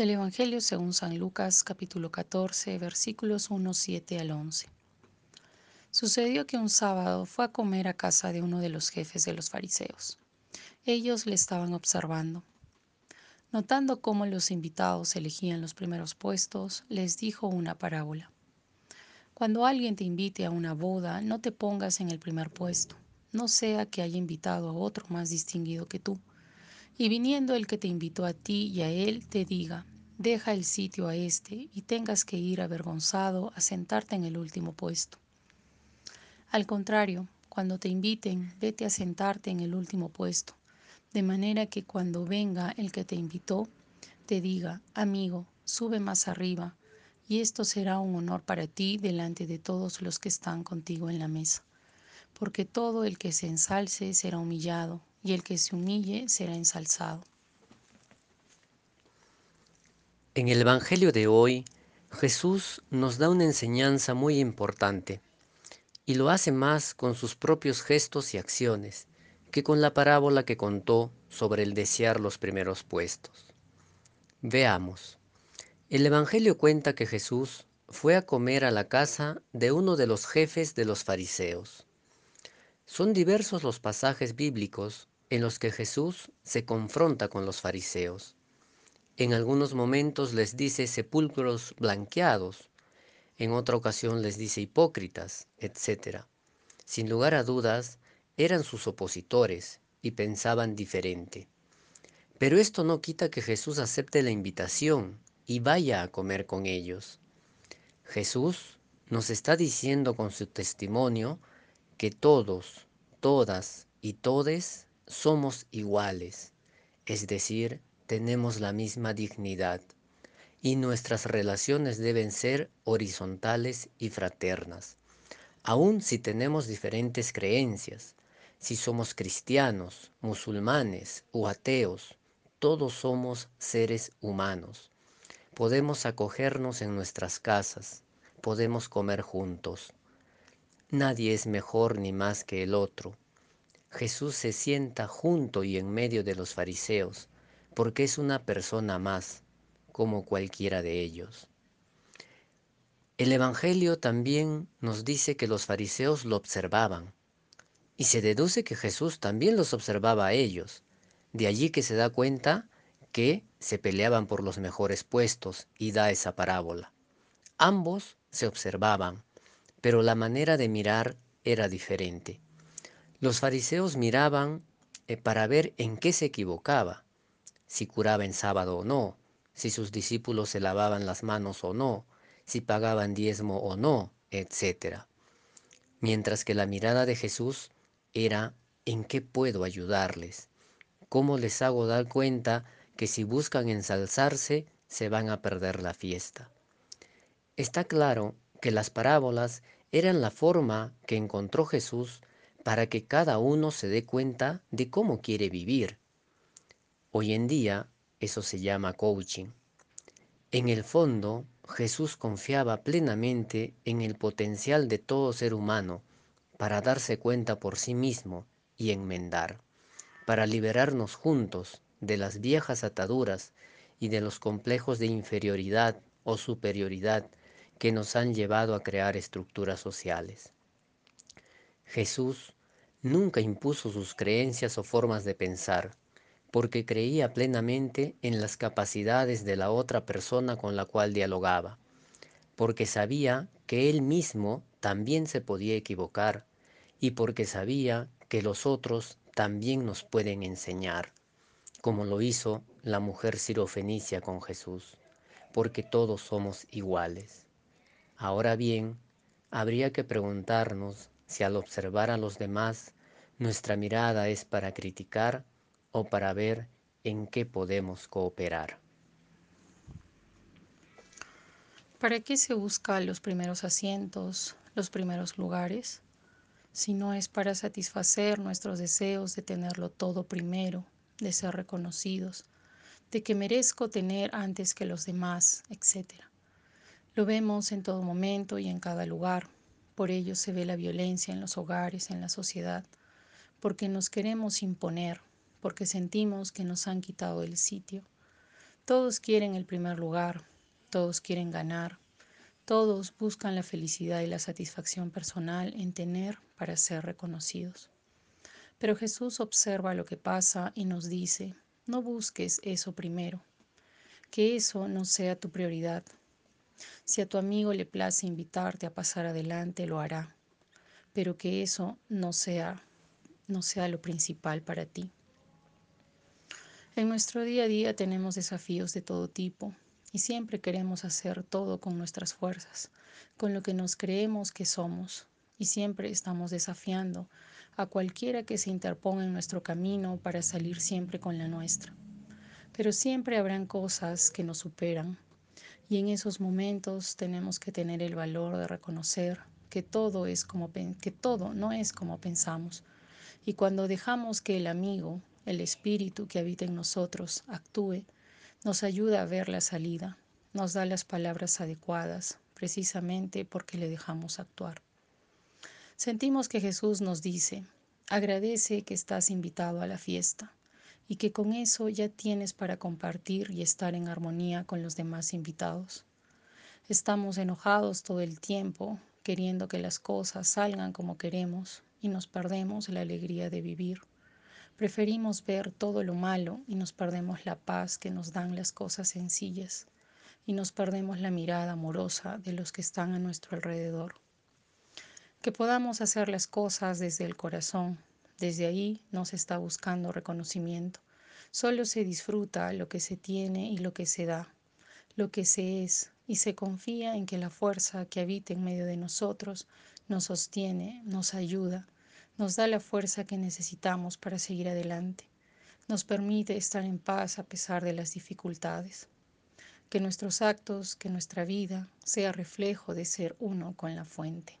Del Evangelio según San Lucas capítulo 14 versículos 1, 7 al 11. Sucedió que un sábado fue a comer a casa de uno de los jefes de los fariseos. Ellos le estaban observando. Notando cómo los invitados elegían los primeros puestos, les dijo una parábola. Cuando alguien te invite a una boda, no te pongas en el primer puesto, no sea que haya invitado a otro más distinguido que tú y viniendo el que te invitó a ti y a él, te diga, deja el sitio a este y tengas que ir avergonzado a sentarte en el último puesto. Al contrario, cuando te inviten, vete a sentarte en el último puesto, de manera que cuando venga el que te invitó, te diga, amigo, sube más arriba, y esto será un honor para ti delante de todos los que están contigo en la mesa. Porque todo el que se ensalce será humillado, y el que se humille será ensalzado. En el Evangelio de hoy, Jesús nos da una enseñanza muy importante, y lo hace más con sus propios gestos y acciones que con la parábola que contó sobre el desear los primeros puestos. Veamos. El Evangelio cuenta que Jesús fue a comer a la casa de uno de los jefes de los fariseos. Son diversos los pasajes bíblicos en los que Jesús se confronta con los fariseos. En algunos momentos les dice sepulcros blanqueados, en otra ocasión les dice hipócritas, etc. Sin lugar a dudas, eran sus opositores y pensaban diferente. Pero esto no quita que Jesús acepte la invitación y vaya a comer con ellos. Jesús nos está diciendo con su testimonio que todos, todas y todes somos iguales, es decir, tenemos la misma dignidad y nuestras relaciones deben ser horizontales y fraternas, aun si tenemos diferentes creencias, si somos cristianos, musulmanes o ateos, todos somos seres humanos. Podemos acogernos en nuestras casas, podemos comer juntos. Nadie es mejor ni más que el otro. Jesús se sienta junto y en medio de los fariseos, porque es una persona más, como cualquiera de ellos. El Evangelio también nos dice que los fariseos lo observaban, y se deduce que Jesús también los observaba a ellos, de allí que se da cuenta que se peleaban por los mejores puestos y da esa parábola. Ambos se observaban, pero la manera de mirar era diferente. Los fariseos miraban eh, para ver en qué se equivocaba, si curaba en sábado o no, si sus discípulos se lavaban las manos o no, si pagaban diezmo o no, etc. Mientras que la mirada de Jesús era en qué puedo ayudarles, cómo les hago dar cuenta que si buscan ensalzarse se van a perder la fiesta. Está claro que las parábolas eran la forma que encontró Jesús para que cada uno se dé cuenta de cómo quiere vivir. Hoy en día eso se llama coaching. En el fondo, Jesús confiaba plenamente en el potencial de todo ser humano para darse cuenta por sí mismo y enmendar, para liberarnos juntos de las viejas ataduras y de los complejos de inferioridad o superioridad que nos han llevado a crear estructuras sociales. Jesús nunca impuso sus creencias o formas de pensar, porque creía plenamente en las capacidades de la otra persona con la cual dialogaba, porque sabía que él mismo también se podía equivocar y porque sabía que los otros también nos pueden enseñar, como lo hizo la mujer sirofenicia con Jesús, porque todos somos iguales. Ahora bien, habría que preguntarnos si al observar a los demás nuestra mirada es para criticar o para ver en qué podemos cooperar. ¿Para qué se busca los primeros asientos, los primeros lugares? Si no es para satisfacer nuestros deseos de tenerlo todo primero, de ser reconocidos, de que merezco tener antes que los demás, etc. Lo vemos en todo momento y en cada lugar. Por ello se ve la violencia en los hogares, en la sociedad, porque nos queremos imponer, porque sentimos que nos han quitado el sitio. Todos quieren el primer lugar, todos quieren ganar, todos buscan la felicidad y la satisfacción personal en tener para ser reconocidos. Pero Jesús observa lo que pasa y nos dice, no busques eso primero, que eso no sea tu prioridad. Si a tu amigo le place invitarte a pasar adelante, lo hará, pero que eso no sea no sea lo principal para ti. En nuestro día a día tenemos desafíos de todo tipo y siempre queremos hacer todo con nuestras fuerzas, con lo que nos creemos que somos y siempre estamos desafiando a cualquiera que se interponga en nuestro camino para salir siempre con la nuestra. Pero siempre habrán cosas que nos superan y en esos momentos tenemos que tener el valor de reconocer que todo es como que todo no es como pensamos y cuando dejamos que el amigo, el espíritu que habita en nosotros, actúe, nos ayuda a ver la salida, nos da las palabras adecuadas, precisamente porque le dejamos actuar. Sentimos que Jesús nos dice, agradece que estás invitado a la fiesta y que con eso ya tienes para compartir y estar en armonía con los demás invitados. Estamos enojados todo el tiempo, queriendo que las cosas salgan como queremos y nos perdemos la alegría de vivir. Preferimos ver todo lo malo y nos perdemos la paz que nos dan las cosas sencillas y nos perdemos la mirada amorosa de los que están a nuestro alrededor. Que podamos hacer las cosas desde el corazón, desde ahí no se está buscando reconocimiento, solo se disfruta lo que se tiene y lo que se da, lo que se es, y se confía en que la fuerza que habita en medio de nosotros nos sostiene, nos ayuda, nos da la fuerza que necesitamos para seguir adelante, nos permite estar en paz a pesar de las dificultades. Que nuestros actos, que nuestra vida sea reflejo de ser uno con la fuente.